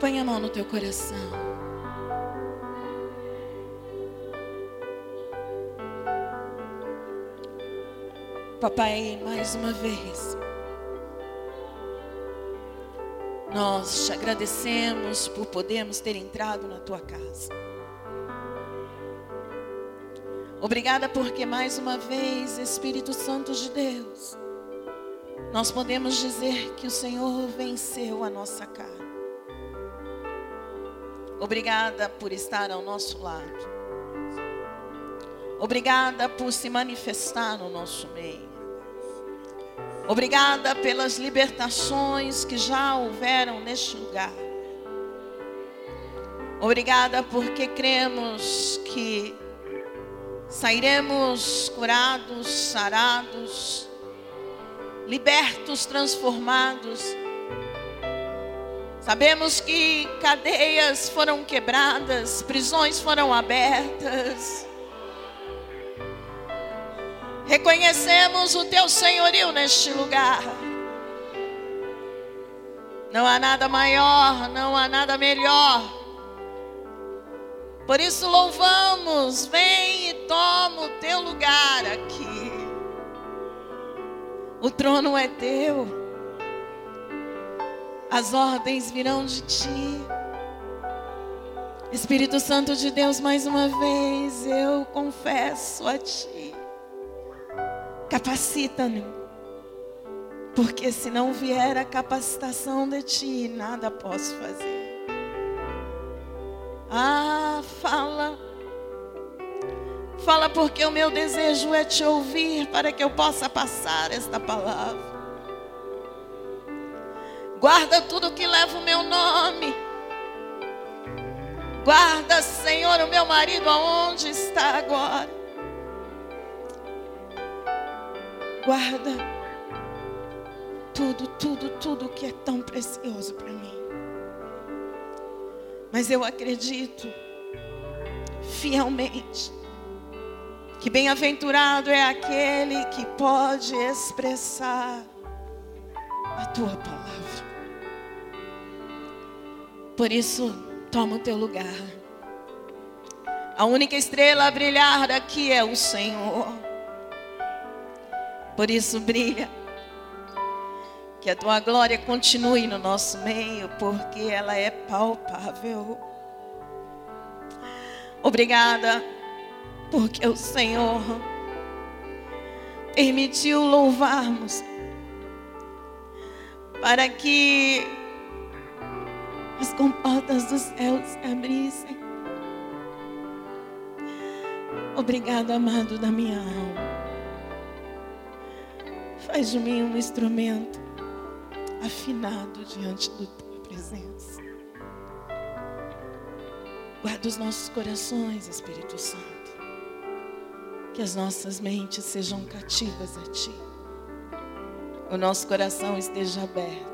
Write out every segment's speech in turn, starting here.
Põe a mão no teu coração. Papai, mais uma vez, nós te agradecemos por podermos ter entrado na tua casa. Obrigada porque mais uma vez, Espírito Santo de Deus, nós podemos dizer que o Senhor venceu a nossa carne. Obrigada por estar ao nosso lado. Obrigada por se manifestar no nosso meio. Obrigada pelas libertações que já houveram neste lugar. Obrigada porque cremos que sairemos curados, sarados, libertos, transformados. Sabemos que cadeias foram quebradas, prisões foram abertas. Reconhecemos o teu senhorio neste lugar. Não há nada maior, não há nada melhor por isso louvamos, vem e toma o teu lugar aqui. O trono é teu. As ordens virão de ti. Espírito Santo de Deus, mais uma vez eu confesso a ti. Capacita-me. Porque se não vier a capacitação de ti, nada posso fazer. Ah, fala. Fala porque o meu desejo é te ouvir para que eu possa passar esta palavra. Guarda tudo que leva o meu nome. Guarda, Senhor, o meu marido aonde está agora. Guarda tudo, tudo, tudo que é tão precioso para mim. Mas eu acredito fielmente que bem-aventurado é aquele que pode expressar a tua palavra. Por isso, toma o teu lugar. A única estrela a brilhar aqui é o Senhor. Por isso, brilha que a tua glória continue no nosso meio, porque ela é palpável. Obrigada, porque o Senhor permitiu louvarmos para que as comportas dos céus se abrissem. Obrigado, amado da minha alma. Faz de mim um instrumento afinado diante da tua presença. Guarda os nossos corações, Espírito Santo. Que as nossas mentes sejam cativas a Ti. O nosso coração esteja aberto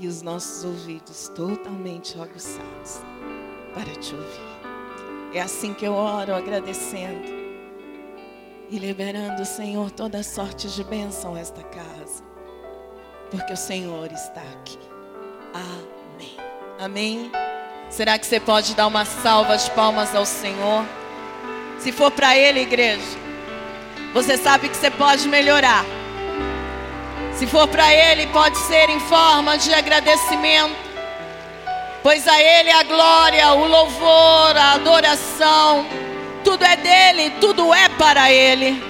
e os nossos ouvidos totalmente aguçados para te ouvir. É assim que eu oro, agradecendo e liberando, Senhor, toda sorte de bênção a esta casa porque o Senhor está aqui. Amém. Amém. Será que você pode dar uma salva de palmas ao Senhor? Se for para Ele, igreja, você sabe que você pode melhorar. Se for para Ele, pode ser em forma de agradecimento, pois a Ele a glória, o louvor, a adoração, tudo é dele, tudo é para Ele.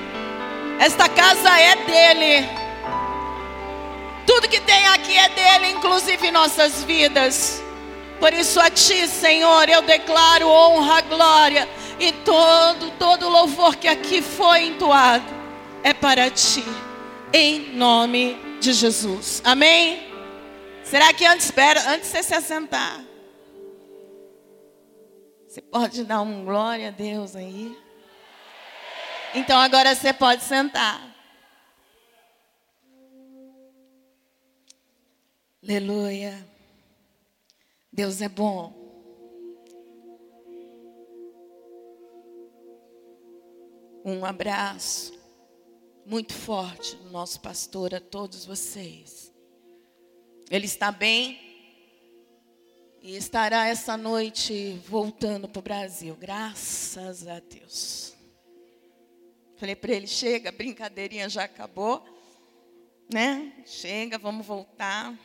Esta casa é dele. Tudo que tem aqui é dele, inclusive nossas vidas. Por isso a ti, Senhor, eu declaro honra, glória e todo, todo louvor que aqui foi entoado é para ti, em nome de Jesus. Amém? Será que antes, espera, antes de você se assentar, você pode dar um glória a Deus aí? Então agora você pode sentar. Aleluia. Deus é bom. Um abraço muito forte do nosso pastor a todos vocês. Ele está bem? E estará essa noite voltando para o Brasil, graças a Deus. Falei para ele: chega, brincadeirinha já acabou, né? Chega, vamos voltar.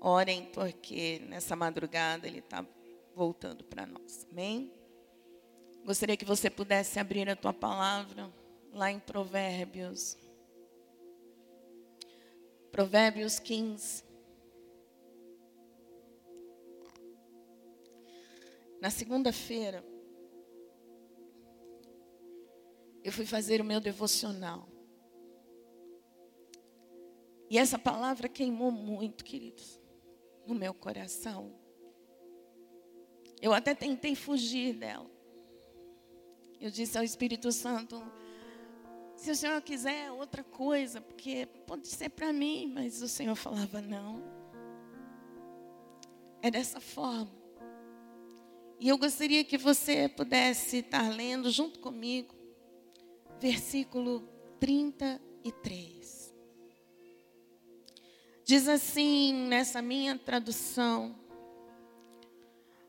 Orem, porque nessa madrugada ele está voltando para nós. Amém? Gostaria que você pudesse abrir a tua palavra lá em Provérbios. Provérbios 15. Na segunda-feira, eu fui fazer o meu devocional. E essa palavra queimou muito, queridos, no meu coração. Eu até tentei fugir dela. Eu disse ao Espírito Santo: se o Senhor quiser outra coisa, porque pode ser para mim, mas o Senhor falava: não. É dessa forma. E eu gostaria que você pudesse estar lendo junto comigo, versículo 33. Diz assim nessa minha tradução: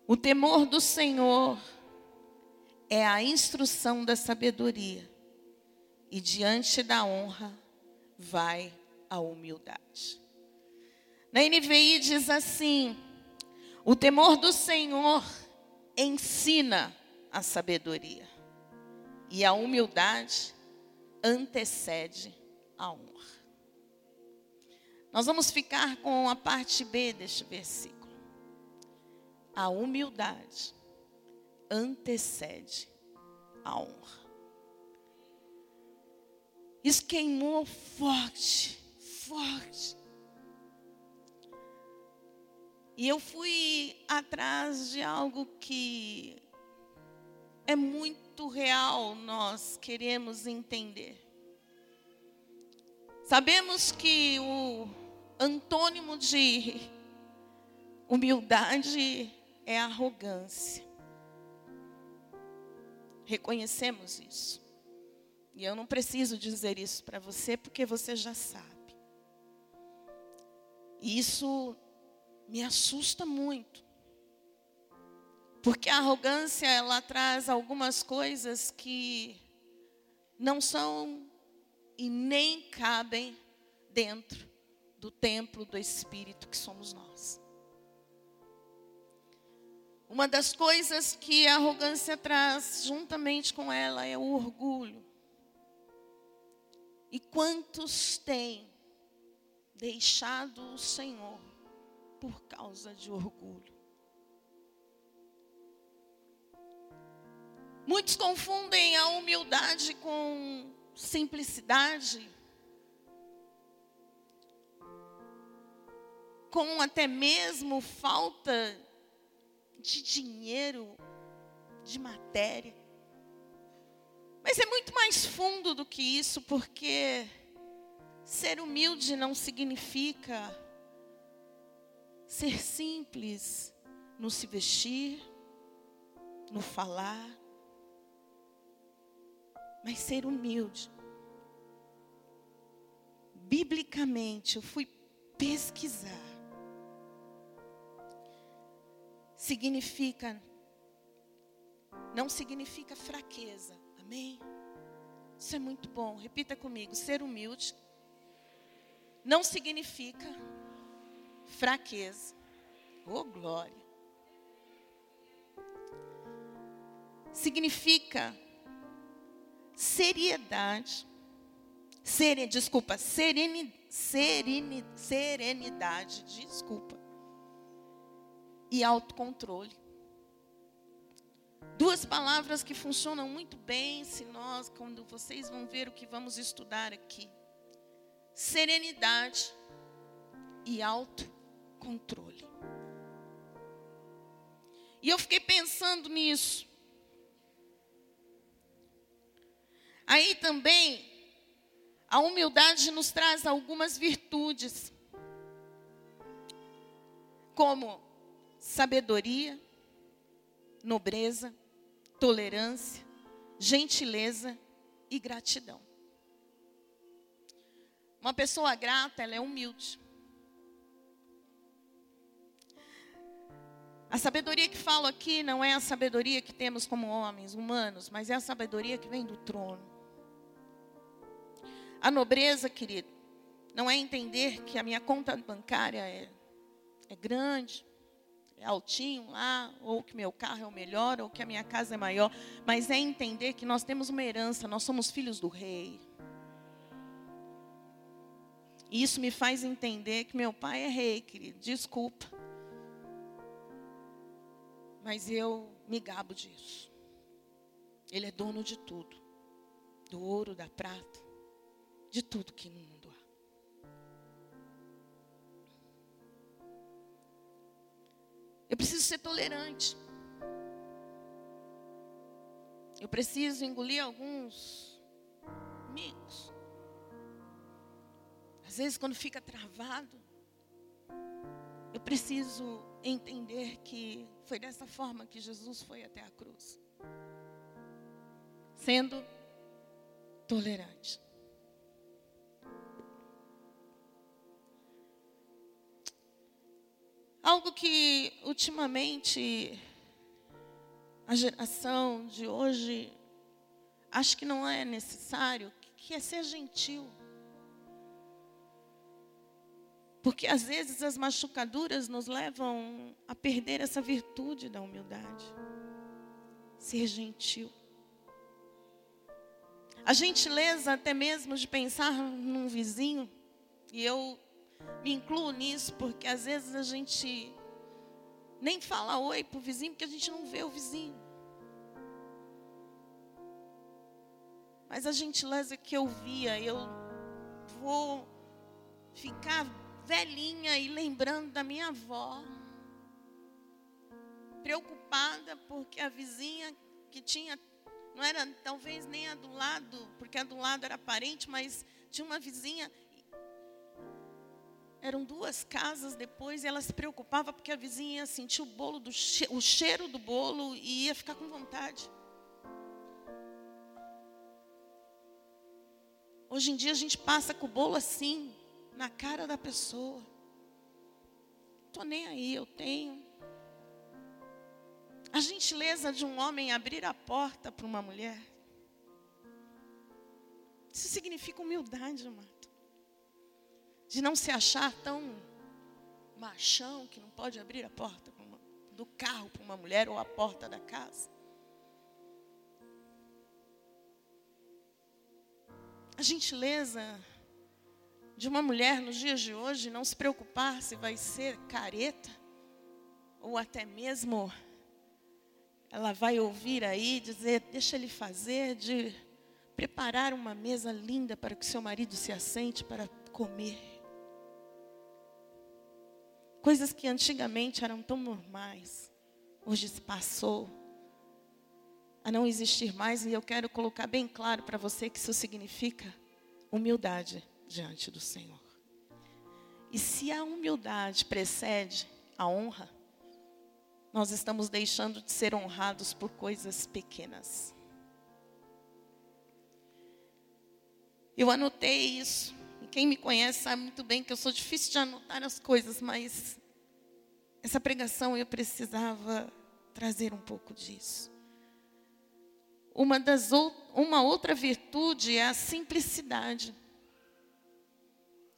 O temor do Senhor é a instrução da sabedoria, e diante da honra vai a humildade. Na NVI diz assim: o temor do Senhor ensina a sabedoria, e a humildade antecede a honra. Nós vamos ficar com a parte B deste versículo. A humildade antecede a honra. Isso queimou forte, forte. E eu fui atrás de algo que é muito real, nós queremos entender. Sabemos que o antônimo de humildade é arrogância. Reconhecemos isso. E eu não preciso dizer isso para você porque você já sabe. E isso me assusta muito. Porque a arrogância ela traz algumas coisas que não são e nem cabem dentro do templo do espírito que somos nós. Uma das coisas que a arrogância traz juntamente com ela é o orgulho. E quantos têm deixado o Senhor por causa de orgulho? Muitos confundem a humildade com simplicidade, com até mesmo falta de dinheiro, de matéria. Mas é muito mais fundo do que isso, porque ser humilde não significa ser simples no se vestir, no falar, mas ser humilde. Biblicamente, eu fui pesquisar significa, não significa fraqueza. Amém? Isso é muito bom. Repita comigo: ser humilde não significa fraqueza. Oh, glória. Significa seriedade. Seren, desculpa, sereni, sereni, serenidade, desculpa e autocontrole. Duas palavras que funcionam muito bem se nós, quando vocês vão ver o que vamos estudar aqui: serenidade e autocontrole. E eu fiquei pensando nisso. Aí também, a humildade nos traz algumas virtudes, como sabedoria, nobreza, tolerância, gentileza e gratidão. Uma pessoa grata, ela é humilde. A sabedoria que falo aqui não é a sabedoria que temos como homens humanos, mas é a sabedoria que vem do trono. A nobreza, querido, não é entender que a minha conta bancária é, é grande, altinho lá, ou que meu carro é o melhor, ou que a minha casa é maior, mas é entender que nós temos uma herança, nós somos filhos do rei. E isso me faz entender que meu pai é rei, querido, desculpa. Mas eu me gabo disso. Ele é dono de tudo. Do ouro, da prata, de tudo que Eu preciso ser tolerante. Eu preciso engolir alguns micos. Às vezes, quando fica travado, eu preciso entender que foi dessa forma que Jesus foi até a cruz sendo tolerante. Algo que ultimamente a geração de hoje acho que não é necessário, que é ser gentil. Porque às vezes as machucaduras nos levam a perder essa virtude da humildade. Ser gentil. A gentileza até mesmo de pensar num vizinho, e eu me incluo nisso, porque às vezes a gente nem fala oi para o vizinho, porque a gente não vê o vizinho. Mas a gentileza que eu via, eu vou ficar velhinha e lembrando da minha avó, preocupada porque a vizinha que tinha, não era talvez nem a do lado, porque a do lado era parente, mas tinha uma vizinha. Eram duas casas depois e ela se preocupava porque a vizinha ia sentir o bolo do o cheiro do bolo e ia ficar com vontade. Hoje em dia a gente passa com o bolo assim, na cara da pessoa. Estou nem aí, eu tenho. A gentileza de um homem abrir a porta para uma mulher. Isso significa humildade, amado. De não se achar tão machão que não pode abrir a porta do carro para uma mulher ou a porta da casa. A gentileza de uma mulher nos dias de hoje não se preocupar se vai ser careta ou até mesmo ela vai ouvir aí dizer, deixa ele fazer, de preparar uma mesa linda para que seu marido se assente para comer. Coisas que antigamente eram tão normais, hoje se passou a não existir mais, e eu quero colocar bem claro para você que isso significa humildade diante do Senhor. E se a humildade precede a honra, nós estamos deixando de ser honrados por coisas pequenas. Eu anotei isso. Quem me conhece sabe muito bem que eu sou difícil de anotar as coisas, mas essa pregação eu precisava trazer um pouco disso. Uma, das, uma outra virtude é a simplicidade.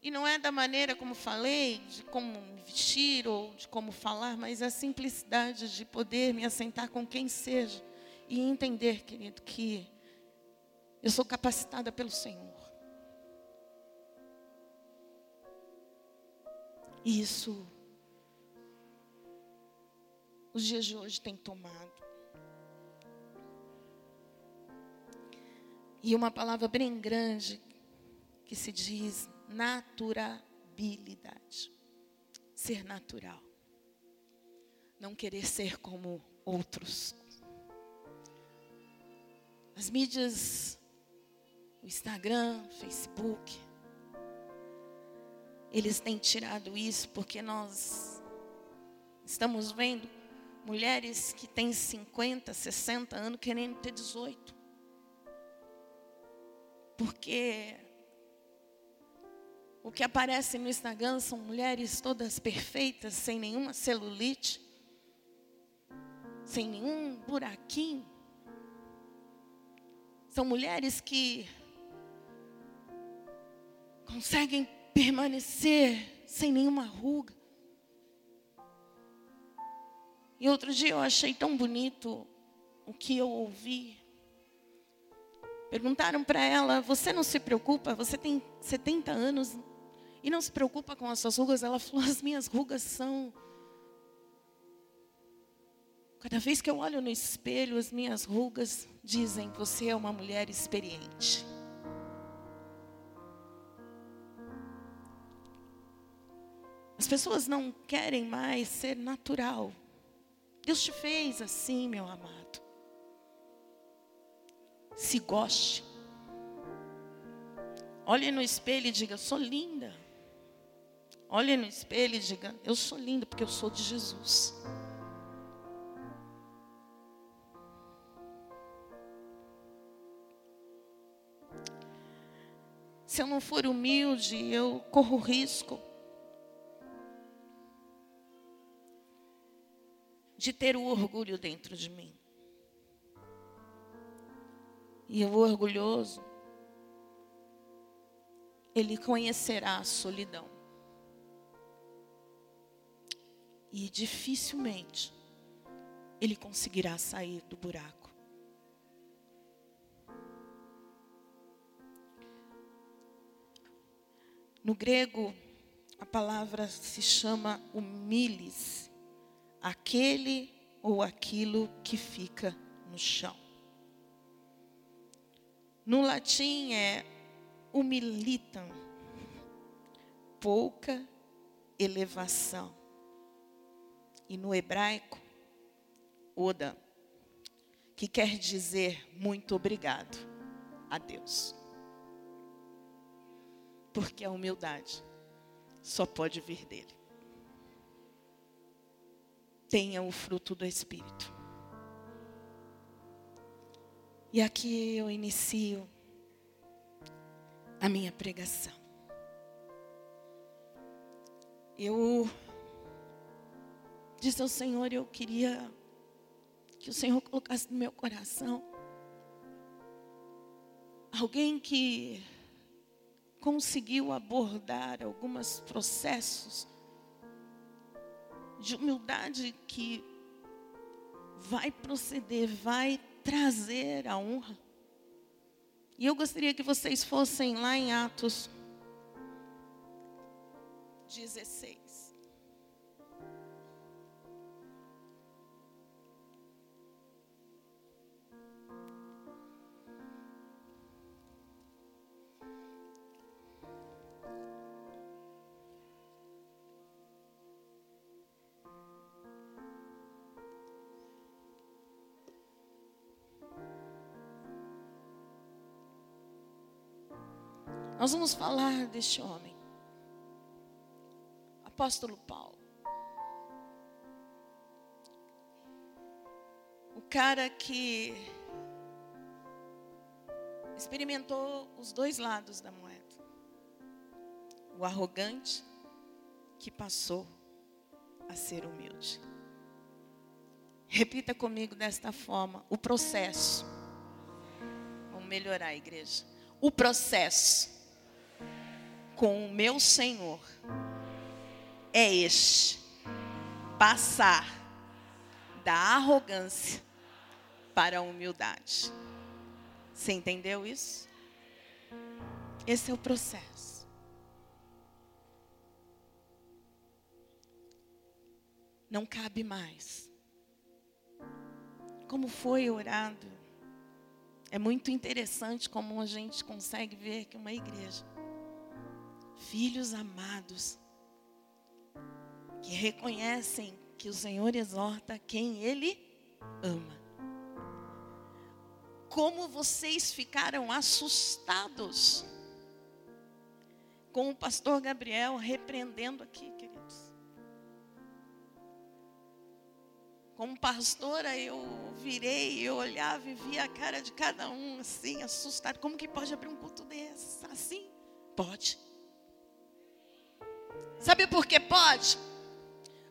E não é da maneira como falei, de como me vestir ou de como falar, mas a simplicidade de poder me assentar com quem seja e entender, querido, que eu sou capacitada pelo Senhor. E isso os dias de hoje tem tomado. E uma palavra bem grande que se diz naturalidade. Ser natural. Não querer ser como outros. As mídias, o Instagram, Facebook, eles têm tirado isso porque nós estamos vendo mulheres que têm 50, 60 anos querendo ter 18. Porque o que aparece no Instagram são mulheres todas perfeitas, sem nenhuma celulite. sem nenhum buraquinho. São mulheres que conseguem permanecer sem nenhuma ruga. E outro dia eu achei tão bonito o que eu ouvi. Perguntaram para ela: Você não se preocupa? Você tem 70 anos e não se preocupa com as suas rugas? Ela falou: As minhas rugas são. Cada vez que eu olho no espelho, as minhas rugas dizem: Você é uma mulher experiente. As pessoas não querem mais ser natural. Deus te fez assim, meu amado. Se goste. Olhe no espelho e diga: sou linda. Olhe no espelho e diga: Eu sou linda porque eu sou de Jesus. Se eu não for humilde, eu corro risco de ter o orgulho dentro de mim. E o orgulhoso, ele conhecerá a solidão. E dificilmente ele conseguirá sair do buraco. No grego, a palavra se chama humilhes aquele ou aquilo que fica no chão. No latim é humilitam, pouca elevação. E no hebraico, oda, que quer dizer muito obrigado a Deus. Porque a humildade só pode vir dele tenha o fruto do Espírito. E aqui eu inicio a minha pregação. Eu disse ao Senhor, eu queria que o Senhor colocasse no meu coração alguém que conseguiu abordar alguns processos de humildade que vai proceder, vai trazer a honra. E eu gostaria que vocês fossem lá em Atos 16. Nós vamos falar deste homem, apóstolo Paulo. O cara que experimentou os dois lados da moeda. O arrogante que passou a ser humilde. Repita comigo desta forma: o processo. Vamos melhorar a igreja. O processo com o meu Senhor é este: passar da arrogância para a humildade. Você entendeu isso? Esse é o processo. Não cabe mais. Como foi orado. É muito interessante como a gente consegue ver que uma igreja filhos amados, que reconhecem que o Senhor exorta quem Ele ama. Como vocês ficaram assustados com o pastor Gabriel repreendendo aqui, queridos. Como pastora, eu virei, eu olhava e via a cara de cada um assim, assustado. Como que pode abrir um culto desse? Assim? Pode. Sabe por que pode?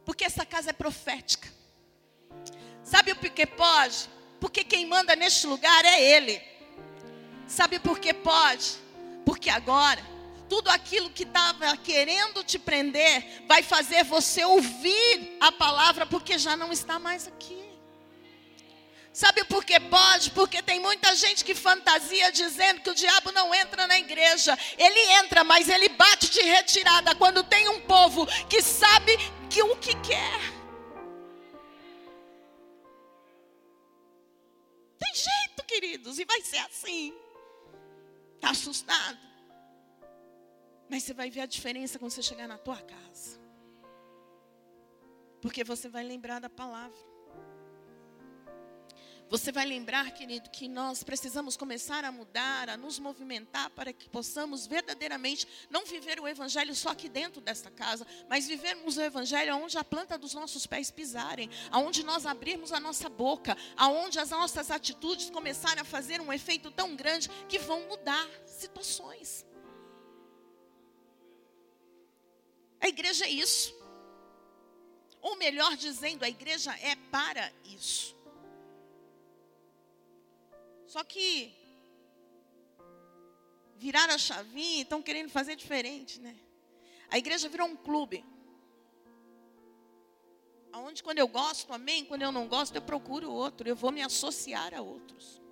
Porque essa casa é profética. Sabe por que pode? Porque quem manda neste lugar é Ele. Sabe por que pode? Porque agora, tudo aquilo que estava querendo te prender, vai fazer você ouvir a palavra, porque já não está mais aqui. Sabe por que pode? Porque tem muita gente que fantasia dizendo que o diabo não entra na igreja. Ele entra, mas ele bate de retirada quando tem um povo que sabe que o que quer. Tem jeito, queridos, e vai ser assim. Está assustado? Mas você vai ver a diferença quando você chegar na tua casa. Porque você vai lembrar da palavra. Você vai lembrar, querido, que nós precisamos começar a mudar, a nos movimentar para que possamos verdadeiramente não viver o Evangelho só aqui dentro desta casa, mas vivermos o Evangelho onde a planta dos nossos pés pisarem, aonde nós abrirmos a nossa boca, aonde as nossas atitudes começarem a fazer um efeito tão grande que vão mudar situações. A igreja é isso. Ou melhor dizendo, a igreja é para isso. Só que viraram a chavinha e estão querendo fazer diferente, né? A igreja virou um clube. Onde quando eu gosto, amém, quando eu não gosto, eu procuro outro, eu vou me associar a outros.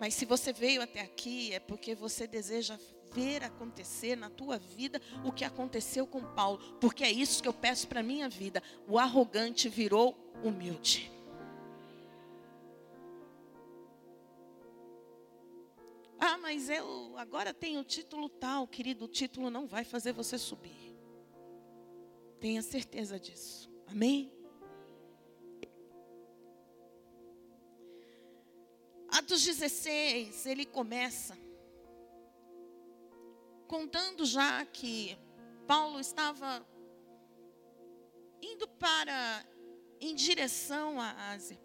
Mas se você veio até aqui, é porque você deseja ver acontecer na tua vida o que aconteceu com Paulo, porque é isso que eu peço para minha vida. O arrogante virou humilde. Ah, mas eu agora tenho o título tal, querido, o título não vai fazer você subir. Tenha certeza disso. Amém? Atos 16, ele começa contando já que Paulo estava indo para em direção à Ásia.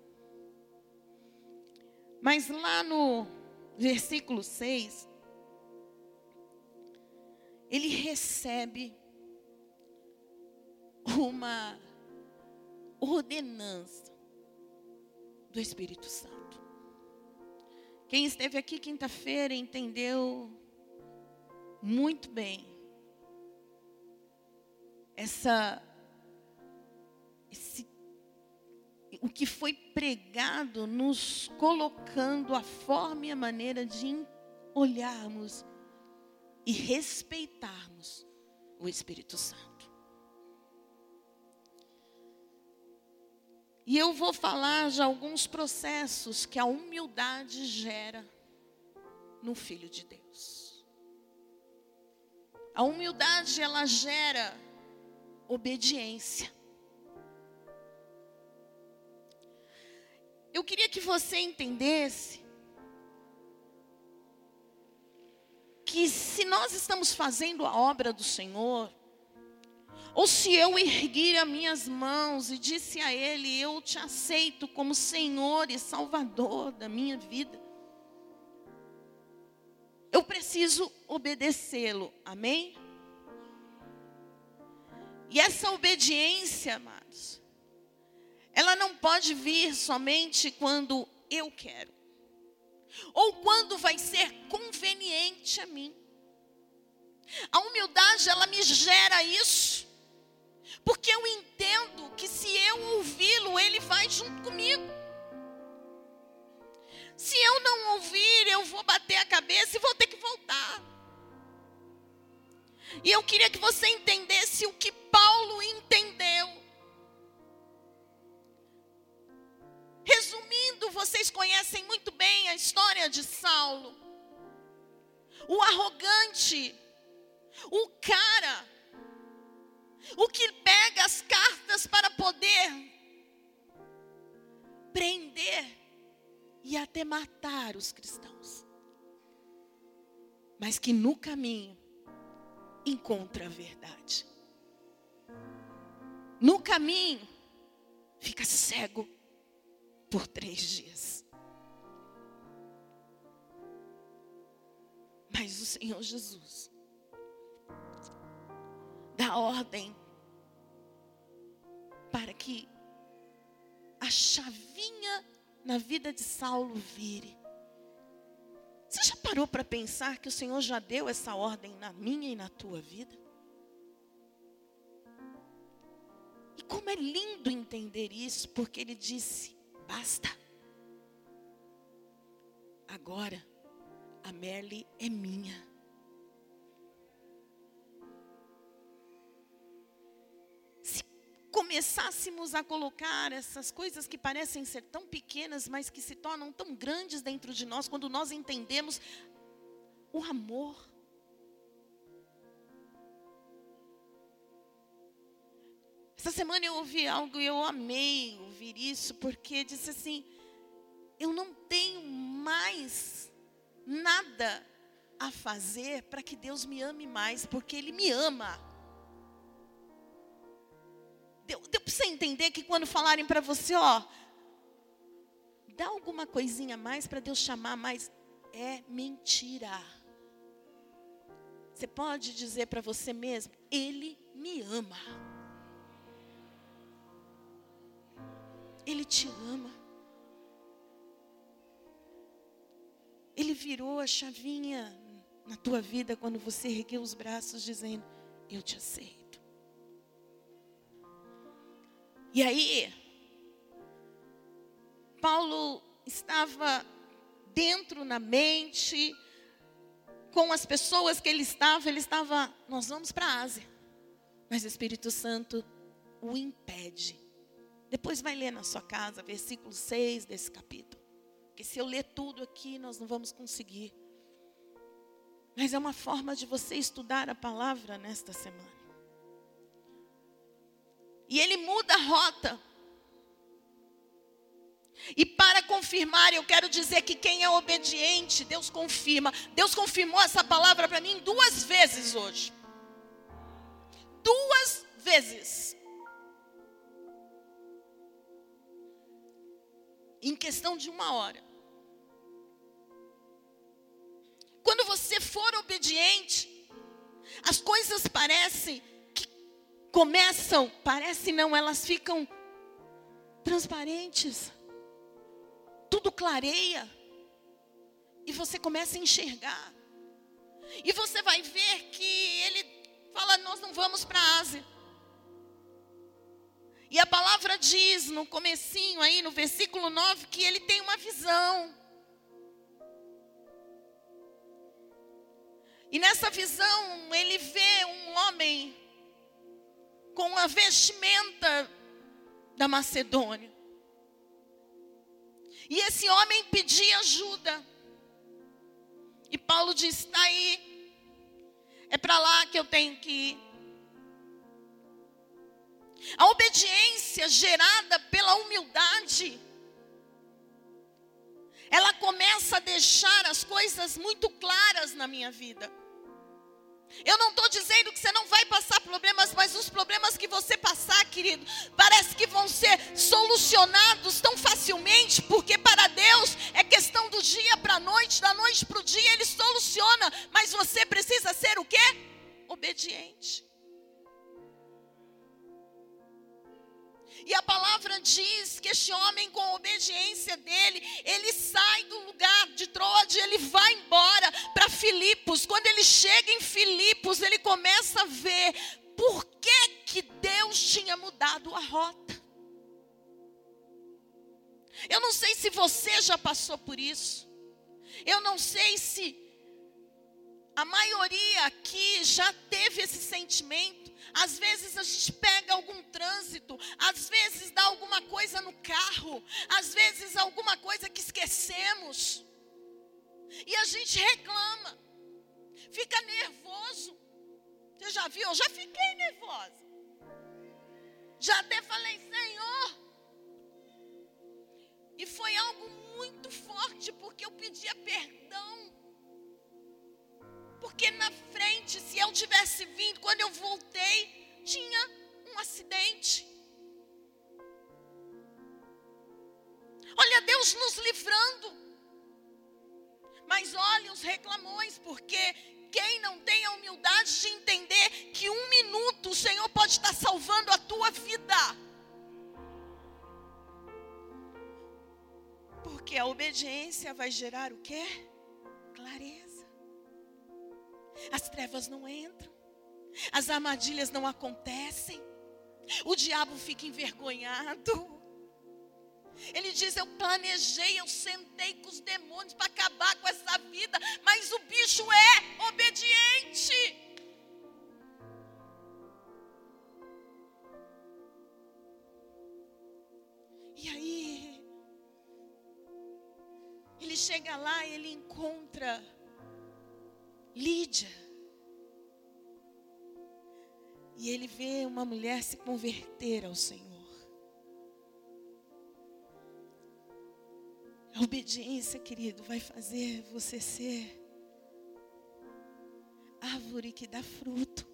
Mas lá no versículo 6, ele recebe uma ordenança do Espírito Santo. Quem esteve aqui quinta-feira entendeu muito bem essa esse o que foi pregado nos colocando a forma e a maneira de olharmos e respeitarmos o Espírito Santo. E eu vou falar de alguns processos que a humildade gera no Filho de Deus. A humildade, ela gera obediência. Eu queria que você entendesse que se nós estamos fazendo a obra do Senhor, ou se eu erguer as minhas mãos e disse a Ele, eu te aceito como Senhor e Salvador da minha vida, eu preciso obedecê-lo, amém? E essa obediência, amados, ela não pode vir somente quando eu quero, ou quando vai ser conveniente a mim. A humildade, ela me gera isso, porque eu entendo que se eu ouvi-lo, ele vai junto comigo. Se eu não ouvir, eu vou bater a cabeça e vou ter que voltar. E eu queria que você entendesse o que Paulo entendeu. Resumindo, vocês conhecem muito bem a história de Saulo. O arrogante, o cara, o que pega as cartas para poder prender e até matar os cristãos. Mas que no caminho encontra a verdade. No caminho fica cego por três dias. Mas o Senhor Jesus dá ordem para que a chavinha na vida de Saulo vire. Você já parou para pensar que o Senhor já deu essa ordem na minha e na tua vida? E como é lindo entender isso, porque ele disse: basta. Agora, a Merle é minha. começássemos a colocar essas coisas que parecem ser tão pequenas, mas que se tornam tão grandes dentro de nós, quando nós entendemos o amor. Essa semana eu ouvi algo e eu amei ouvir isso, porque disse assim: eu não tenho mais nada a fazer para que Deus me ame mais, porque Ele me ama. Deu, deu para você entender que quando falarem para você, ó, dá alguma coisinha a mais para Deus chamar mais, é mentira. Você pode dizer para você mesmo, Ele me ama. Ele te ama. Ele virou a chavinha na tua vida quando você ergueu os braços dizendo: Eu te aceito. E aí, Paulo estava dentro na mente, com as pessoas que ele estava, ele estava, nós vamos para a Ásia. Mas o Espírito Santo o impede. Depois vai ler na sua casa, versículo 6 desse capítulo. Porque se eu ler tudo aqui, nós não vamos conseguir. Mas é uma forma de você estudar a palavra nesta semana. E ele muda a rota. E para confirmar, eu quero dizer que quem é obediente, Deus confirma. Deus confirmou essa palavra para mim duas vezes hoje. Duas vezes. Em questão de uma hora. Quando você for obediente, as coisas parecem começam, parece não, elas ficam transparentes. Tudo clareia. E você começa a enxergar. E você vai ver que ele fala: Nós não vamos para a Ásia. E a palavra diz no comecinho aí, no versículo 9, que ele tem uma visão. E nessa visão, ele vê um homem com a vestimenta da Macedônia. E esse homem pedia ajuda. E Paulo diz: está aí, é para lá que eu tenho que ir. A obediência gerada pela humildade, ela começa a deixar as coisas muito claras na minha vida. Eu não estou dizendo que você não vai passar problemas, mas os problemas que você passar, querido, parece que vão ser solucionados tão facilmente, E a palavra diz que este homem, com a obediência dele, ele sai do lugar de Troade, ele vai embora para Filipos. Quando ele chega em Filipos, ele começa a ver por que, que Deus tinha mudado a rota. Eu não sei se você já passou por isso. Eu não sei se a maioria aqui já teve esse sentimento. Às vezes a gente pega algum trânsito, às vezes dá alguma coisa no carro, às vezes alguma coisa que esquecemos. E a gente reclama, fica nervoso. Você já viu? Eu já fiquei nervosa. Já até falei, Senhor. E foi algo muito forte, porque eu pedia perdão porque na frente, se eu tivesse vindo, quando eu voltei, tinha um acidente. Olha Deus nos livrando. Mas olha os reclamões, porque quem não tem a humildade de entender que um minuto o Senhor pode estar salvando a tua vida. Porque a obediência vai gerar o quê? Clareza. As trevas não entram. As armadilhas não acontecem. O diabo fica envergonhado. Ele diz: Eu planejei, eu sentei com os demônios para acabar com essa vida, mas o bicho é obediente. E aí, ele chega lá e ele encontra Lídia. E ele vê uma mulher se converter ao Senhor. A obediência, querido, vai fazer você ser árvore que dá fruto.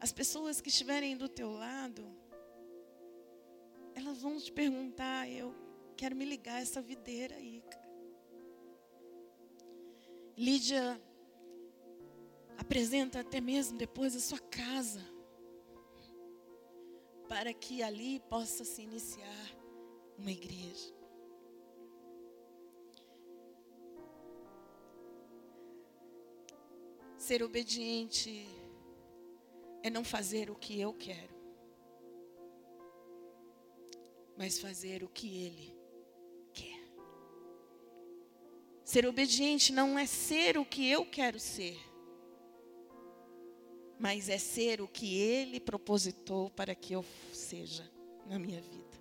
As pessoas que estiverem do teu lado, elas vão te perguntar, eu quero me ligar a essa videira aí, cara. Lídia apresenta até mesmo depois a sua casa para que ali possa se iniciar uma igreja. Ser obediente é não fazer o que eu quero, mas fazer o que Ele Ser obediente não é ser o que eu quero ser mas é ser o que Ele propositou para que eu seja na minha vida.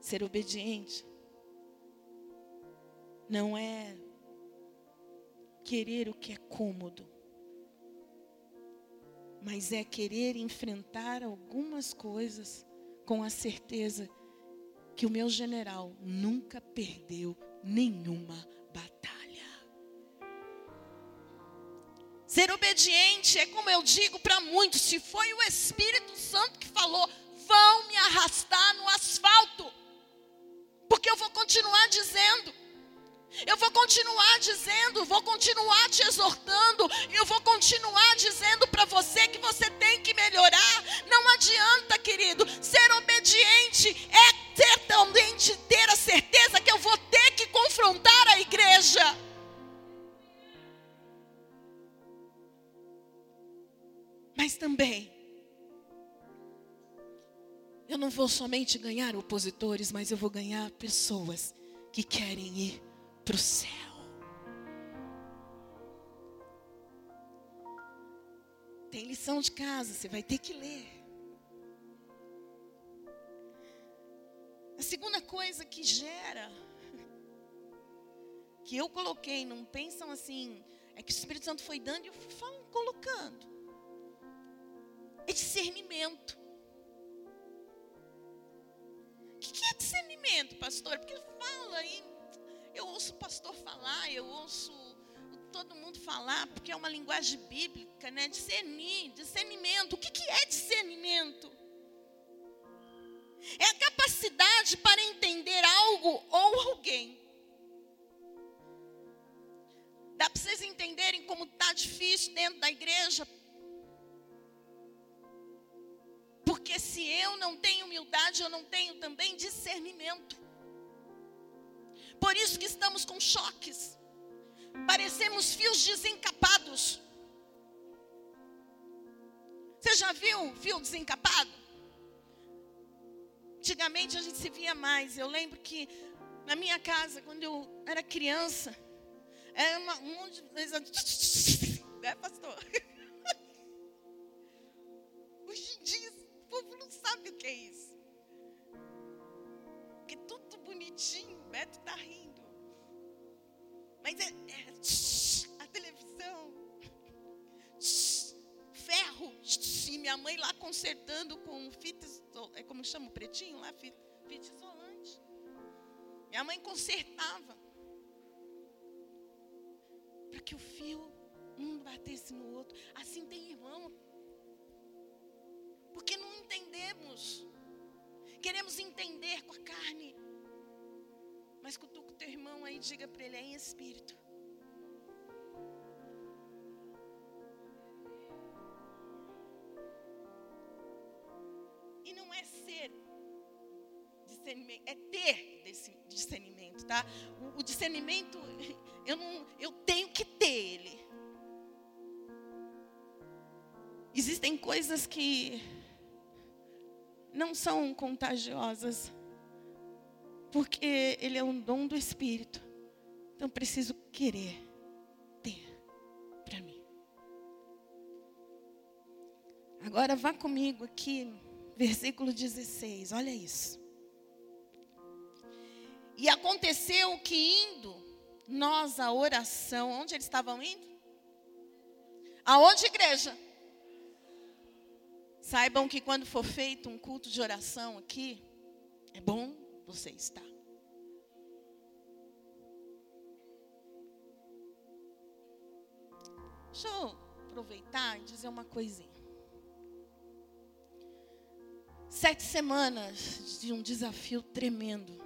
Ser obediente não é querer o que é cômodo, mas é querer enfrentar algumas coisas com a certeza que o meu general nunca perdeu nenhuma Ser obediente é como eu digo para muitos: se foi o Espírito Santo que falou, vão me arrastar no asfalto, porque eu vou continuar dizendo. Eu vou continuar dizendo, vou continuar te exortando, eu vou continuar dizendo para você que você tem que melhorar. Não adianta, querido, ser obediente é ter também ter a certeza que eu vou ter que confrontar a igreja. Mas também, eu não vou somente ganhar opositores, mas eu vou ganhar pessoas que querem ir para o céu. Tem lição de casa, você vai ter que ler. A segunda coisa que gera, que eu coloquei, não pensam assim, é que o Espírito Santo foi dando e eu fui colocando é discernimento. O que é discernimento, pastor? Porque fala aí, eu ouço o pastor falar, eu ouço todo mundo falar, porque é uma linguagem bíblica, né? Discernir, discernimento. O que é discernimento? É a capacidade para entender algo ou alguém. Dá para vocês entenderem como está difícil dentro da igreja Porque se eu não tenho humildade, eu não tenho também discernimento. Por isso que estamos com choques. Parecemos fios desencapados. Você já viu fio desencapado? Antigamente a gente se via mais. Eu lembro que na minha casa, quando eu era criança, era uma, um monte de. Né, pastor? Hoje em dia povo não sabe o que é isso. Porque tudo bonitinho, o Beto está rindo. Mas é, é a televisão, ferro, e minha mãe lá consertando com fita, é como chama o pretinho lá, fita, fita isolante. Minha mãe consertava para que o fio um batesse no outro. Assim tem irmão porque não entendemos. Queremos entender com a carne. Mas cutuca o teu irmão aí, diga para ele, é em espírito. Tá? O, o discernimento, eu, não, eu tenho que ter ele. Existem coisas que não são contagiosas, porque ele é um dom do Espírito. Então preciso querer ter para mim. Agora vá comigo aqui, versículo 16, olha isso. E aconteceu que indo nós à oração, onde eles estavam indo? Aonde, igreja? Saibam que quando for feito um culto de oração aqui, é bom você estar. Deixa eu aproveitar e dizer uma coisinha. Sete semanas de um desafio tremendo.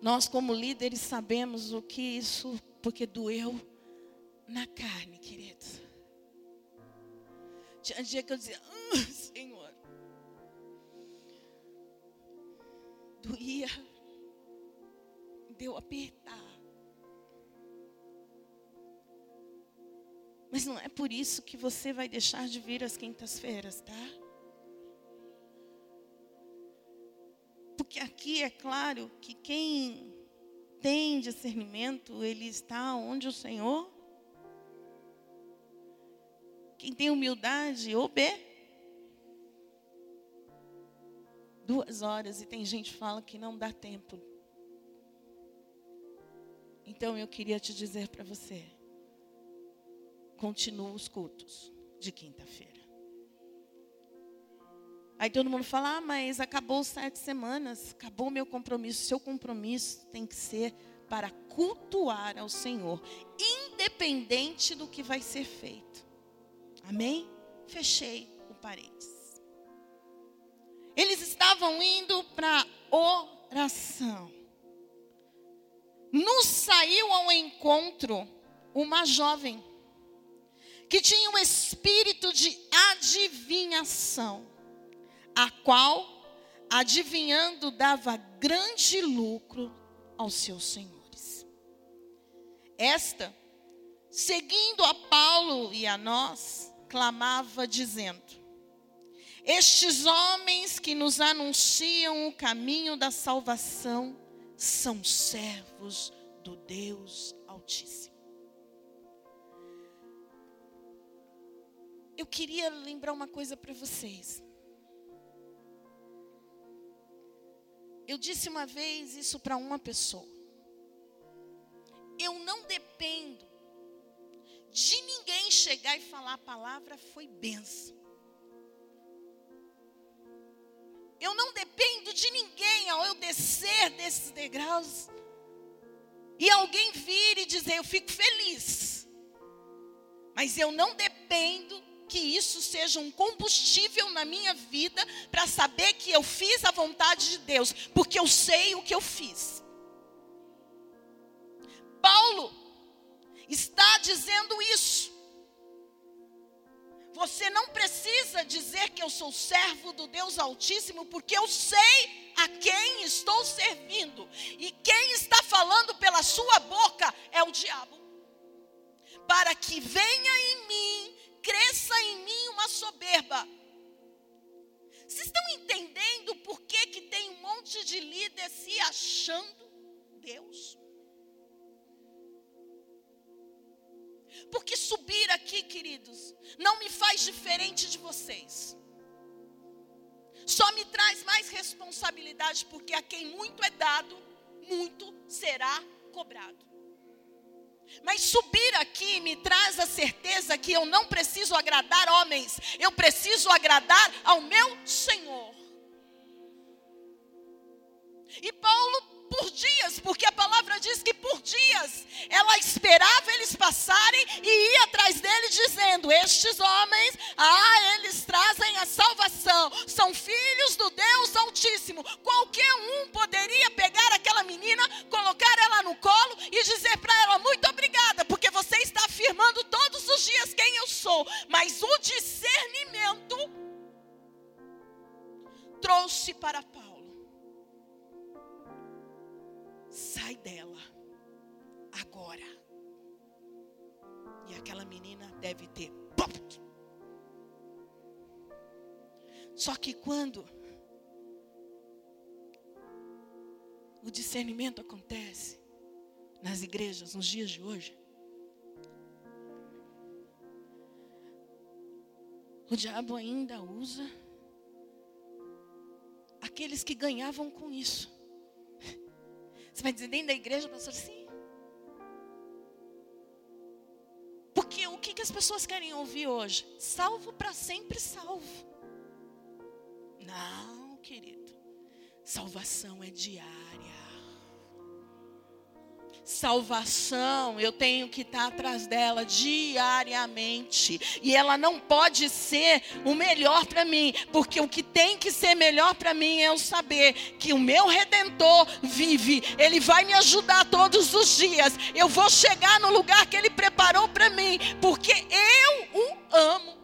Nós, como líderes, sabemos o que isso, porque doeu na carne, queridos. Tinha dia que eu dizia, ah, Senhor. Doía. Deu apertar. Mas não é por isso que você vai deixar de vir às quintas-feiras, tá? Porque aqui é claro que quem tem discernimento, ele está onde o Senhor quem tem humildade, obê. Duas horas e tem gente que fala que não dá tempo. Então eu queria te dizer para você: continua os cultos de quinta-feira. Aí todo mundo fala: ah, mas acabou sete semanas, acabou o meu compromisso. Seu compromisso tem que ser para cultuar ao Senhor, independente do que vai ser feito. Amém? Fechei o parênteses. Eles estavam indo para oração. Nos saiu ao encontro uma jovem que tinha um espírito de adivinhação, a qual, adivinhando, dava grande lucro aos seus senhores. Esta, seguindo a Paulo e a nós, clamava dizendo: Estes homens que nos anunciam o caminho da salvação são servos do Deus Altíssimo. Eu queria lembrar uma coisa para vocês. Eu disse uma vez isso para uma pessoa. Eu não dependo de ninguém chegar e falar a palavra foi benção. Eu não dependo de ninguém ao eu descer desses degraus e alguém vir e dizer eu fico feliz. Mas eu não dependo que isso seja um combustível na minha vida para saber que eu fiz a vontade de Deus, porque eu sei o que eu fiz. Paulo está dizendo isso. Você não precisa dizer que eu sou servo do Deus Altíssimo, porque eu sei a quem estou servindo. E quem está falando pela sua boca é o diabo. Para que venha em mim, cresça em mim uma soberba. Vocês estão entendendo por que, que tem um monte de líder se achando Deus? Porque subir aqui, queridos, não me faz diferente de vocês. Só me traz mais responsabilidade, porque a quem muito é dado, muito será cobrado. Mas subir aqui me traz a certeza que eu não preciso agradar homens, eu preciso agradar ao meu Senhor. E Paulo por dias, porque a palavra diz que por dias ela esperava eles passarem e ia atrás deles dizendo: Estes homens, ah, eles trazem a salvação, são filhos do Deus Altíssimo. Qualquer um poderia pegar aquela menina, colocar ela no colo e dizer para ela: Muito está afirmando todos os dias quem eu sou, mas o discernimento trouxe para Paulo sai dela agora. E aquela menina deve ter. Só que quando o discernimento acontece nas igrejas nos dias de hoje, o diabo ainda usa aqueles que ganhavam com isso. Você vai dizer dentro da igreja, pastor? Sim. Porque o que, que as pessoas querem ouvir hoje? Salvo para sempre salvo. Não, querido. Salvação é diária. Salvação, eu tenho que estar atrás dela diariamente. E ela não pode ser o melhor para mim, porque o que tem que ser melhor para mim é eu saber que o meu redentor vive. Ele vai me ajudar todos os dias. Eu vou chegar no lugar que ele preparou para mim, porque eu o amo.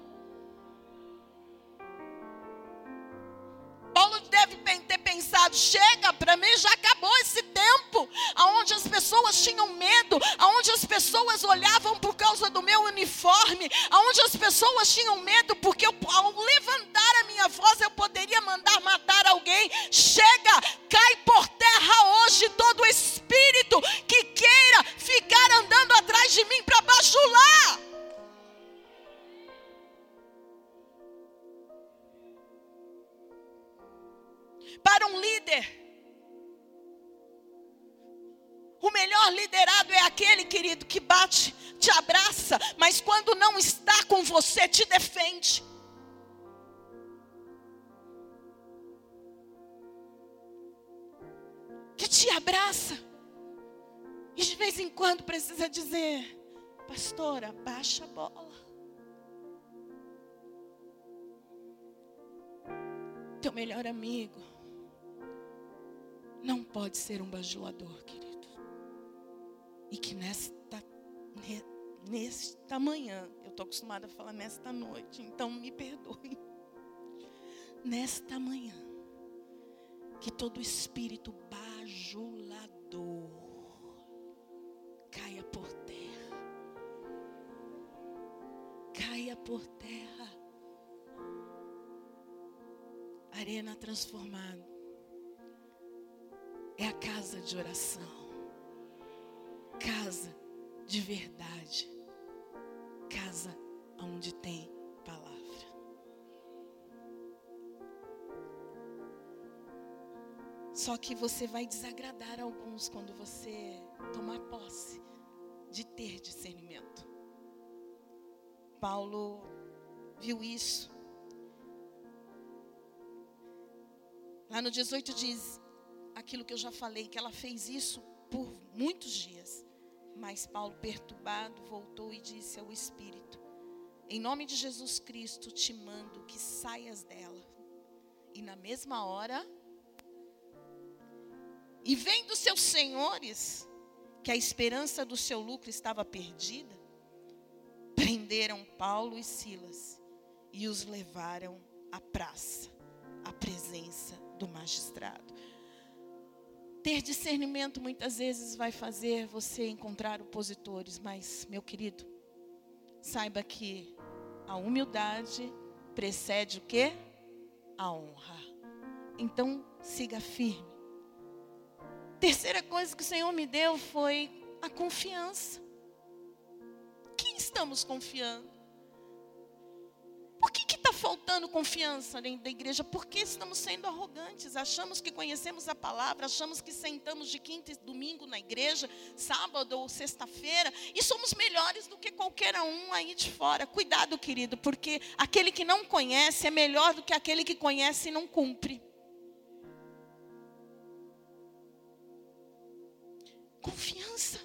Chega, para mim já acabou esse tempo, aonde as pessoas tinham medo, aonde as pessoas olhavam por causa do meu uniforme, aonde as pessoas tinham medo porque eu, ao levantar a minha voz eu poderia mandar matar alguém. Chega, cai por terra hoje todo espírito que queira ficar andando atrás de mim para bajular. Para um líder. O melhor liderado é aquele, querido, que bate, te abraça, mas quando não está com você, te defende. Que te abraça. E de vez em quando precisa dizer: Pastora, baixa a bola. Teu melhor amigo não pode ser um bajulador, querido. E que nesta, nesta manhã, eu estou acostumada a falar nesta noite, então me perdoe. Nesta manhã, que todo espírito bajulador caia por terra. Caia por terra. Arena transformada é a casa de oração, casa de verdade, casa onde tem palavra. Só que você vai desagradar alguns quando você tomar posse de ter discernimento. Paulo viu isso. Lá no 18 diz: aquilo que eu já falei, que ela fez isso por muitos dias. Mas Paulo, perturbado, voltou e disse ao Espírito: Em nome de Jesus Cristo, te mando que saias dela. E na mesma hora, e vendo seus senhores que a esperança do seu lucro estava perdida, prenderam Paulo e Silas e os levaram à praça, à presença do magistrado. Ter discernimento muitas vezes vai fazer você encontrar opositores, mas, meu querido, saiba que a humildade precede o quê? A honra. Então, siga firme. Terceira coisa que o Senhor me deu foi a confiança. Quem estamos confiando? Por que está faltando confiança dentro da igreja? Porque estamos sendo arrogantes. Achamos que conhecemos a palavra, achamos que sentamos de quinta e domingo na igreja, sábado ou sexta-feira, e somos melhores do que qualquer um aí de fora. Cuidado, querido, porque aquele que não conhece é melhor do que aquele que conhece e não cumpre. Confiança.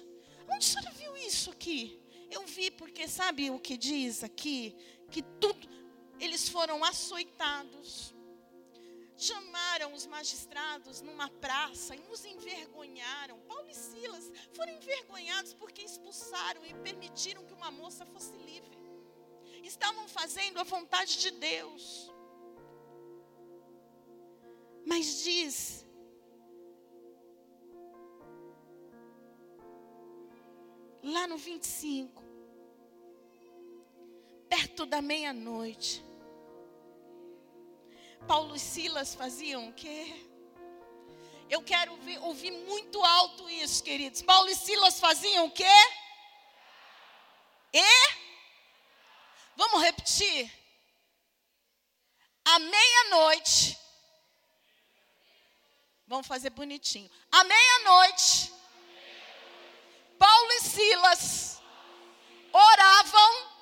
Onde a senhora viu isso aqui? Eu vi porque sabe o que diz aqui? Que tudo eles foram açoitados. Chamaram os magistrados numa praça e os envergonharam. Paulo e Silas foram envergonhados porque expulsaram e permitiram que uma moça fosse livre. Estavam fazendo a vontade de Deus. Mas diz lá no 25, perto da meia-noite, Paulo e Silas faziam o quê? Eu quero ouvir, ouvir, muito alto isso, queridos. Paulo e Silas faziam o quê? E? Vamos repetir. À meia-noite. Vamos fazer bonitinho. À meia-noite. Paulo e Silas oravam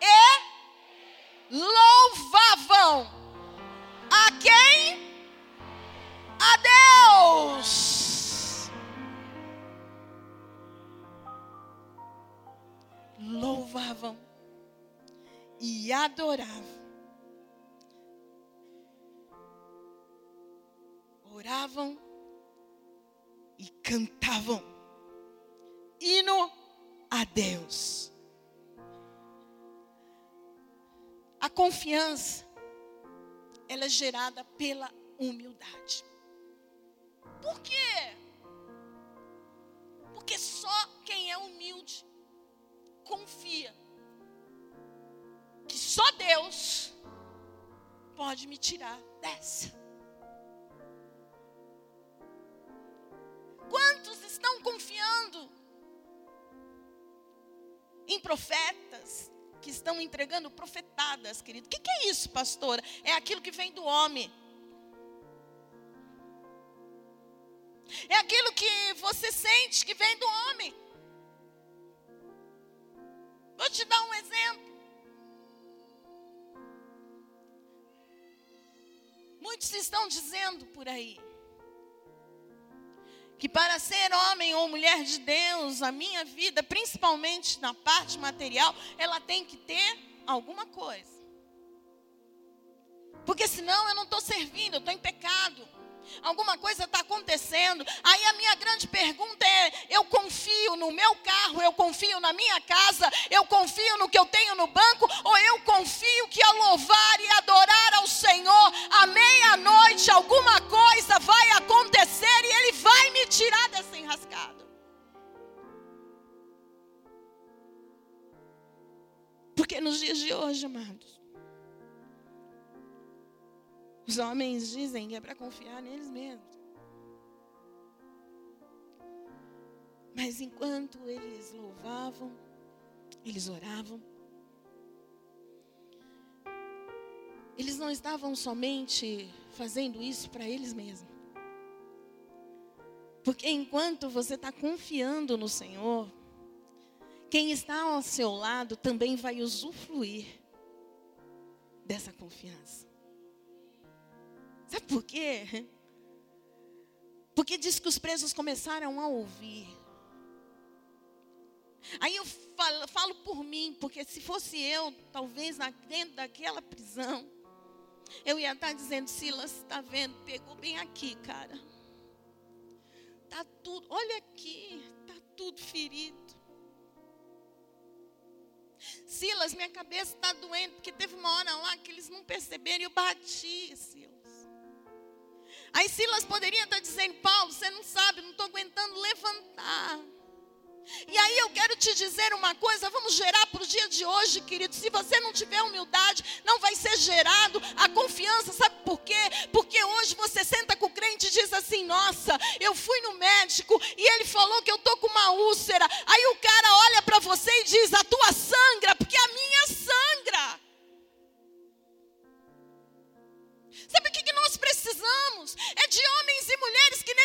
e louvavam e adoravam. Oravam e cantavam hino a Deus. A confiança ela é gerada pela humildade. Por quê? Porque só quem é humilde confia que só Deus pode me tirar dessa. Quantos estão confiando em profetas, que estão entregando profetadas, querido. O que, que é isso, pastora? É aquilo que vem do homem. É aquilo que você sente que vem do homem. Vou te dar um exemplo. Muitos estão dizendo por aí que para ser homem ou mulher de Deus, a minha vida, principalmente na parte material, ela tem que ter alguma coisa. Porque senão eu não estou servindo, eu estou em pecado alguma coisa está acontecendo. Aí a minha grande pergunta é: eu confio no meu carro, eu confio na minha casa, eu confio no que eu tenho no banco, ou eu confio que ao louvar e adorar ao Senhor, à meia-noite, alguma coisa vai acontecer e Ele vai me tirar dessa enrascada? Porque nos dias de hoje, amados, os homens dizem que é para confiar neles mesmos. Mas enquanto eles louvavam, eles oravam, eles não estavam somente fazendo isso para eles mesmos. Porque enquanto você está confiando no Senhor, quem está ao seu lado também vai usufruir dessa confiança. Sabe por quê? Porque diz que os presos começaram a ouvir. Aí eu falo, falo, por mim, porque se fosse eu, talvez dentro daquela prisão, eu ia estar dizendo, Silas, está vendo? Pegou bem aqui, cara. Tá tudo, olha aqui, tá tudo ferido. Silas, minha cabeça está doendo, porque teve uma hora lá que eles não perceberam e eu bati, Silas. Aí Silas poderia estar dizendo, Paulo, você não sabe, não estou aguentando levantar. E aí eu quero te dizer uma coisa, vamos gerar para o dia de hoje, querido. Se você não tiver humildade, não vai ser gerado a confiança.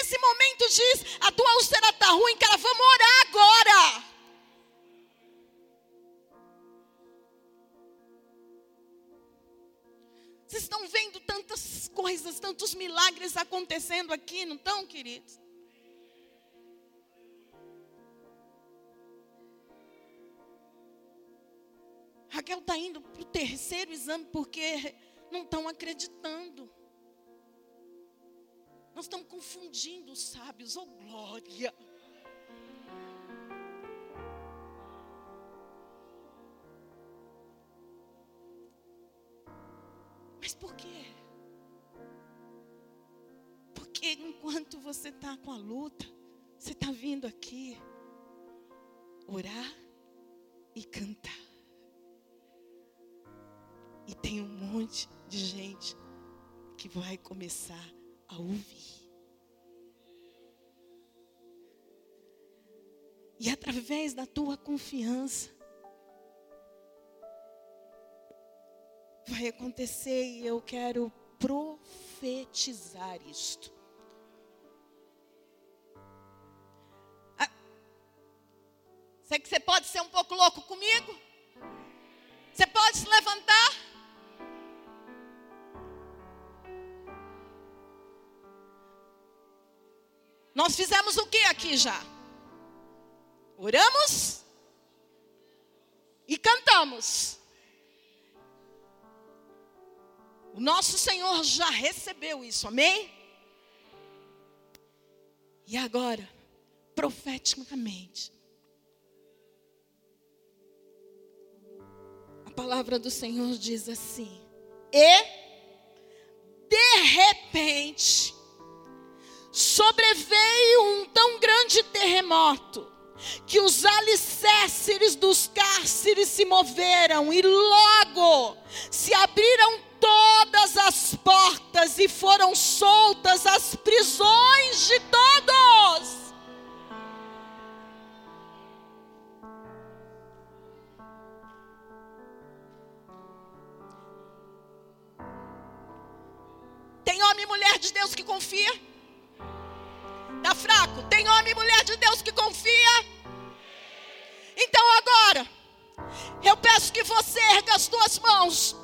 Nesse momento diz: a tua úlcera está ruim, cara, vamos orar agora. Vocês estão vendo tantas coisas, tantos milagres acontecendo aqui, não estão, queridos? Raquel está indo para o terceiro exame porque não estão acreditando. Nós estamos confundindo os sábios, oh glória. Mas por quê? Porque enquanto você está com a luta, você está vindo aqui, orar e cantar. E tem um monte de gente que vai começar a ouvir. E através da tua confiança, vai acontecer e eu quero profetizar isto. Ah, sei que você pode ser um pouco louco comigo? Você pode se levantar? Nós fizemos o que aqui já? Oramos e cantamos. O nosso Senhor já recebeu isso, amém? E agora, profeticamente, a palavra do Senhor diz assim: e de repente sobreveio um tão grande terremoto que os alicerces dos cárceres se moveram e logo se abriram todas as portas e foram soltas as prisões de todos. Tem homem e mulher de Deus que confia? Homem e mulher de Deus que confia? Então agora, eu peço que você erga as tuas mãos.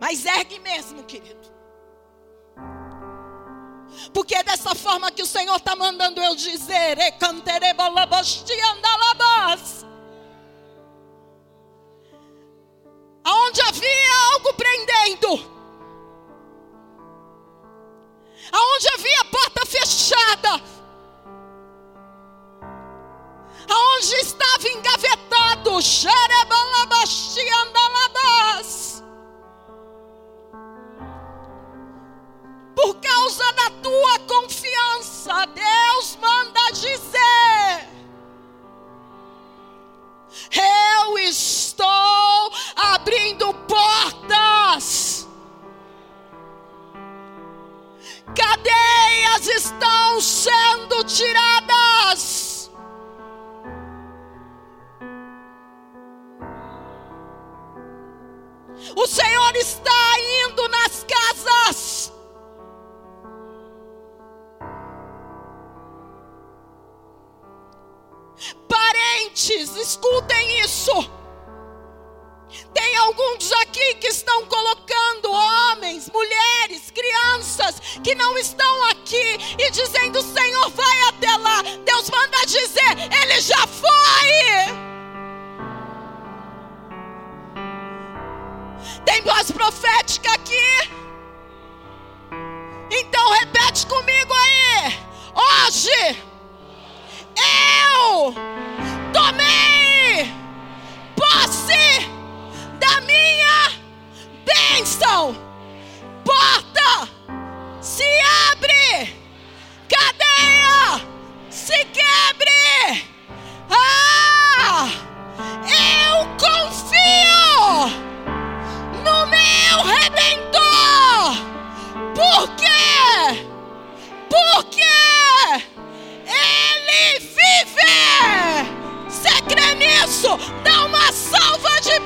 Mas ergue mesmo, querido. Porque é dessa forma que o Senhor está mandando eu dizer. Aonde havia algo prendendo, aonde havia porta fechada, aonde estava engavetado, por causa da tua confiança, Deus manda dizer: Eu estou abrindo portas. Cadeias estão sendo tiradas. O Senhor está indo nas casas. Parentes, escutem isso. Tem alguns aqui que estão colocando homens, mulheres, crianças que não estão aqui e dizendo: Senhor, vai até lá. Deus manda dizer: Ele já foi. Tem voz profética aqui? Então repete comigo aí. Hoje eu tomei posse da minha bênção. Porta se abre, cadeia se quebre. Ah, eu confio no meu redentor. Por quê? Porque ele vive. Você crê nisso? Dá uma salva de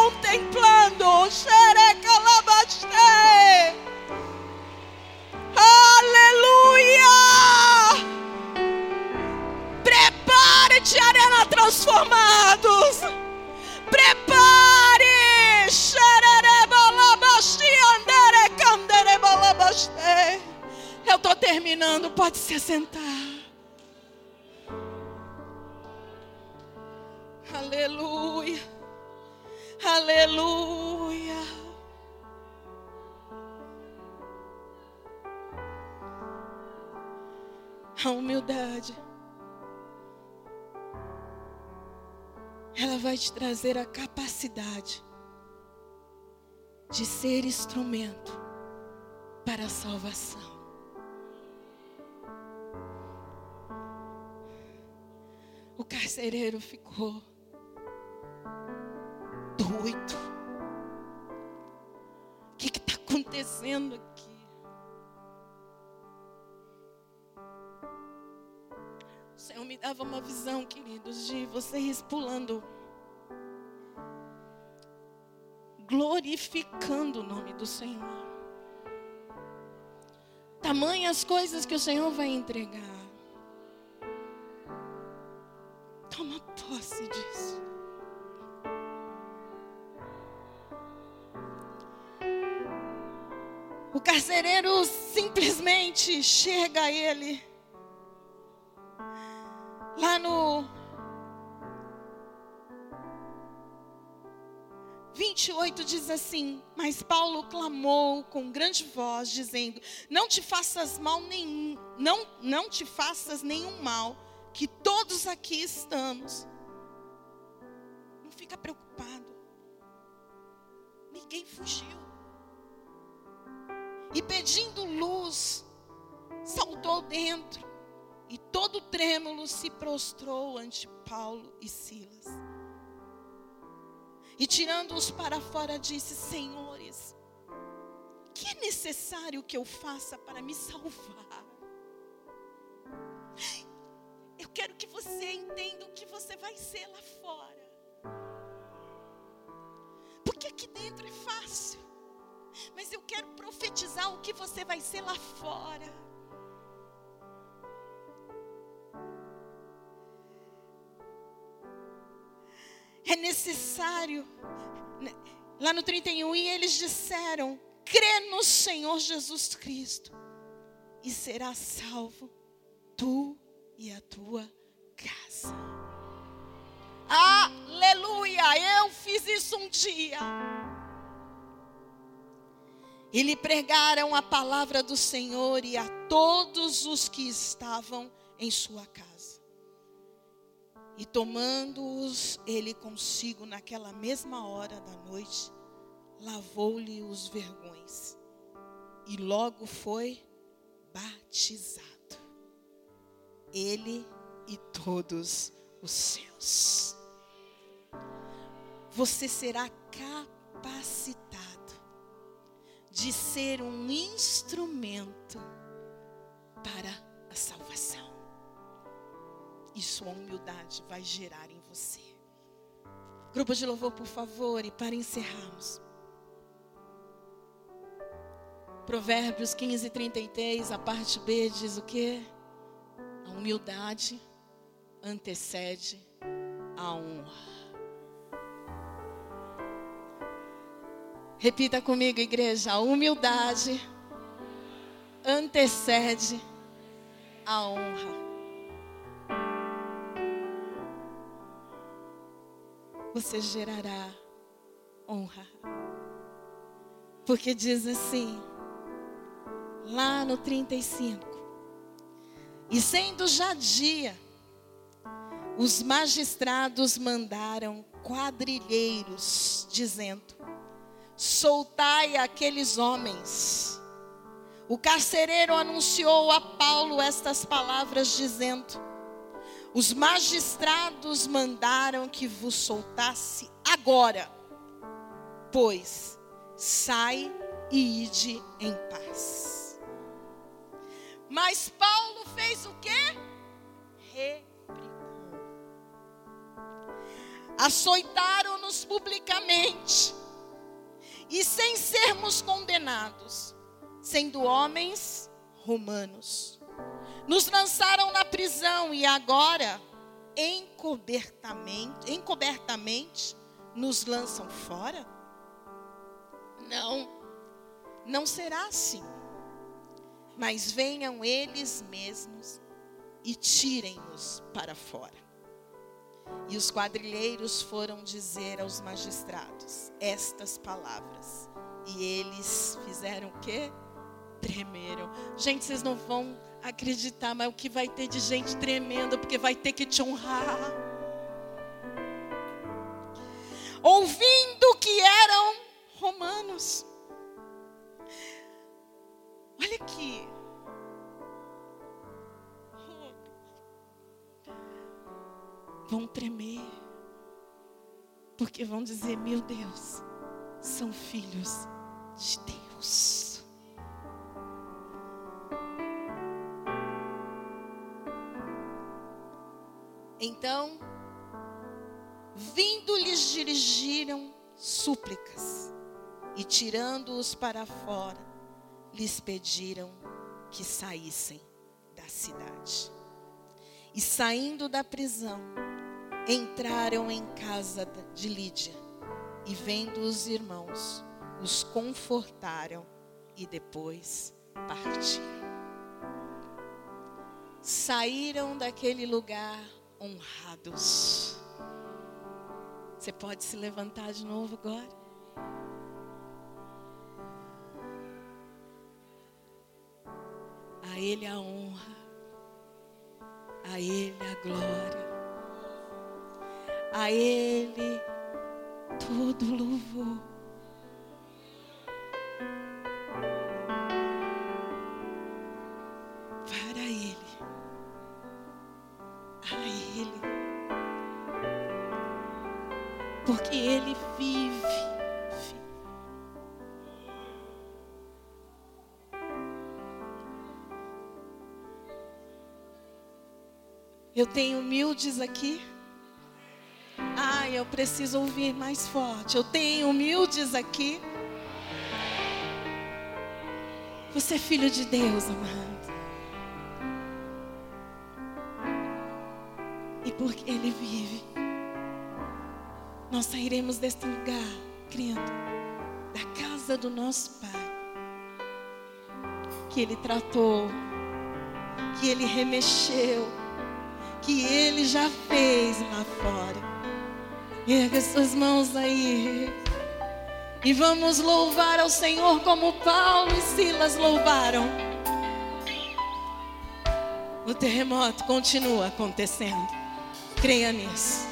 contemplando. Aleluia! Prepare-te, Arena Transformados. Prepare! Eu estou terminando, pode se assentar. Aleluia. Aleluia. A humildade. Ela vai te trazer a capacidade de ser instrumento para a salvação. O carcereiro ficou doido. O que está acontecendo aqui? O Senhor me dava uma visão, queridos, de vocês pulando, glorificando o nome do Senhor. Tamanhas coisas que o Senhor vai entregar. Toma posse disso. O carcereiro simplesmente chega a ele. Lá no 28 diz assim: Mas Paulo clamou com grande voz, dizendo: Não te faças mal nenhum, não, não te faças nenhum mal, que todos aqui estamos. Não fica preocupado. Ninguém fugiu e pedindo luz, saltou dentro e todo trêmulo se prostrou ante Paulo e Silas. E tirando-os para fora, disse: Senhores, que é necessário que eu faça para me salvar? Eu quero que você entenda o que você vai ser lá fora. Porque aqui dentro é fácil. Mas eu quero profetizar o que você vai ser lá fora. É necessário. Né, lá no 31, e eles disseram: crê no Senhor Jesus Cristo, e será salvo, tu e a tua casa. Aleluia! Eu fiz isso um dia. E lhe pregaram a palavra do Senhor e a todos os que estavam em sua casa. E tomando-os ele consigo naquela mesma hora da noite, lavou-lhe os vergões. E logo foi batizado. Ele e todos os seus. Você será capacitado de ser um instrumento para a salvação. E sua humildade vai gerar em você. Grupo de louvor, por favor, e para encerrarmos. Provérbios 15, 33, a parte B diz o que? A humildade antecede a honra. Repita comigo, igreja: a humildade antecede a honra. Você gerará honra. Porque diz assim, lá no 35: E sendo já dia, os magistrados mandaram quadrilheiros, dizendo: soltai aqueles homens. O carcereiro anunciou a Paulo estas palavras, dizendo: Os magistrados mandaram que vos soltasse agora, pois sai e ide em paz. Mas Paulo fez o quê? Replicou. Açoitaram-nos publicamente e sem sermos condenados, sendo homens romanos. Nos lançaram na prisão e agora, encobertamente, encobertamente, nos lançam fora? Não, não será assim. Mas venham eles mesmos e tirem-nos para fora. E os quadrilheiros foram dizer aos magistrados estas palavras. E eles fizeram o quê? Tremeram. Gente, vocês não vão acreditar, mas o que vai ter de gente tremenda, porque vai ter que te honrar. Ouvindo que eram romanos. Olha aqui. Vão tremer. Porque vão dizer: Meu Deus, são filhos de Deus. Então, vindo lhes dirigiram súplicas e tirando-os para fora, lhes pediram que saíssem da cidade. E saindo da prisão, entraram em casa de Lídia e vendo os irmãos, os confortaram e depois partiram. Saíram daquele lugar honrados. Você pode se levantar de novo agora? A Ele a honra, a Ele a glória, a Ele todo louvor. Para Ele. A Ele. Porque Ele vive. Eu tenho humildes aqui. Preciso ouvir mais forte. Eu tenho humildes aqui. Você é filho de Deus, amado. E porque Ele vive, nós sairemos deste lugar, crendo, da casa do nosso Pai, que Ele tratou, que Ele remexeu, que Ele já fez lá fora. Erga suas mãos aí. E vamos louvar ao Senhor como Paulo e Silas louvaram. O terremoto continua acontecendo. Creia nisso.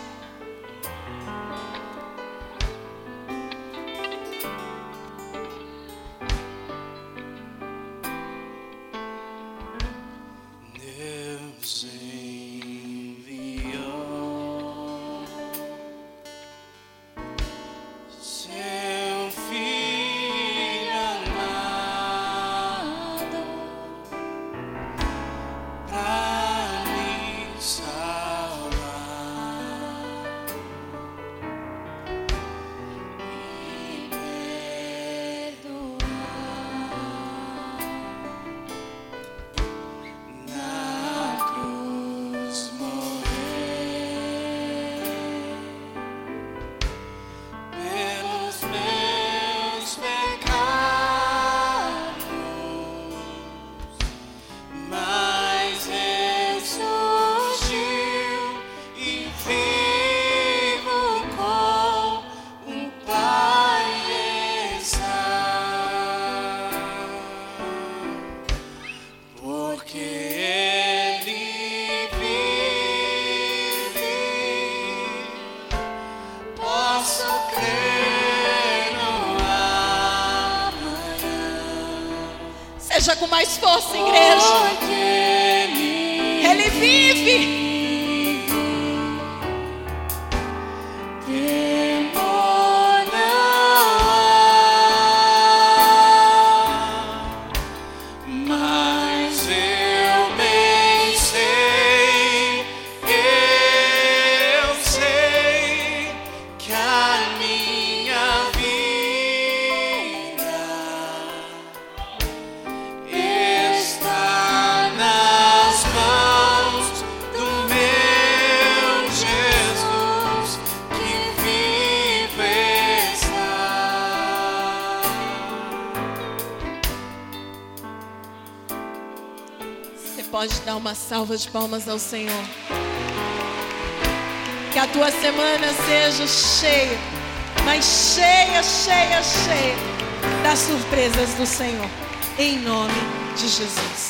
Mais força, igreja. Uma salva de palmas ao Senhor. Que a tua semana seja cheia, mas cheia, cheia, cheia das surpresas do Senhor. Em nome de Jesus.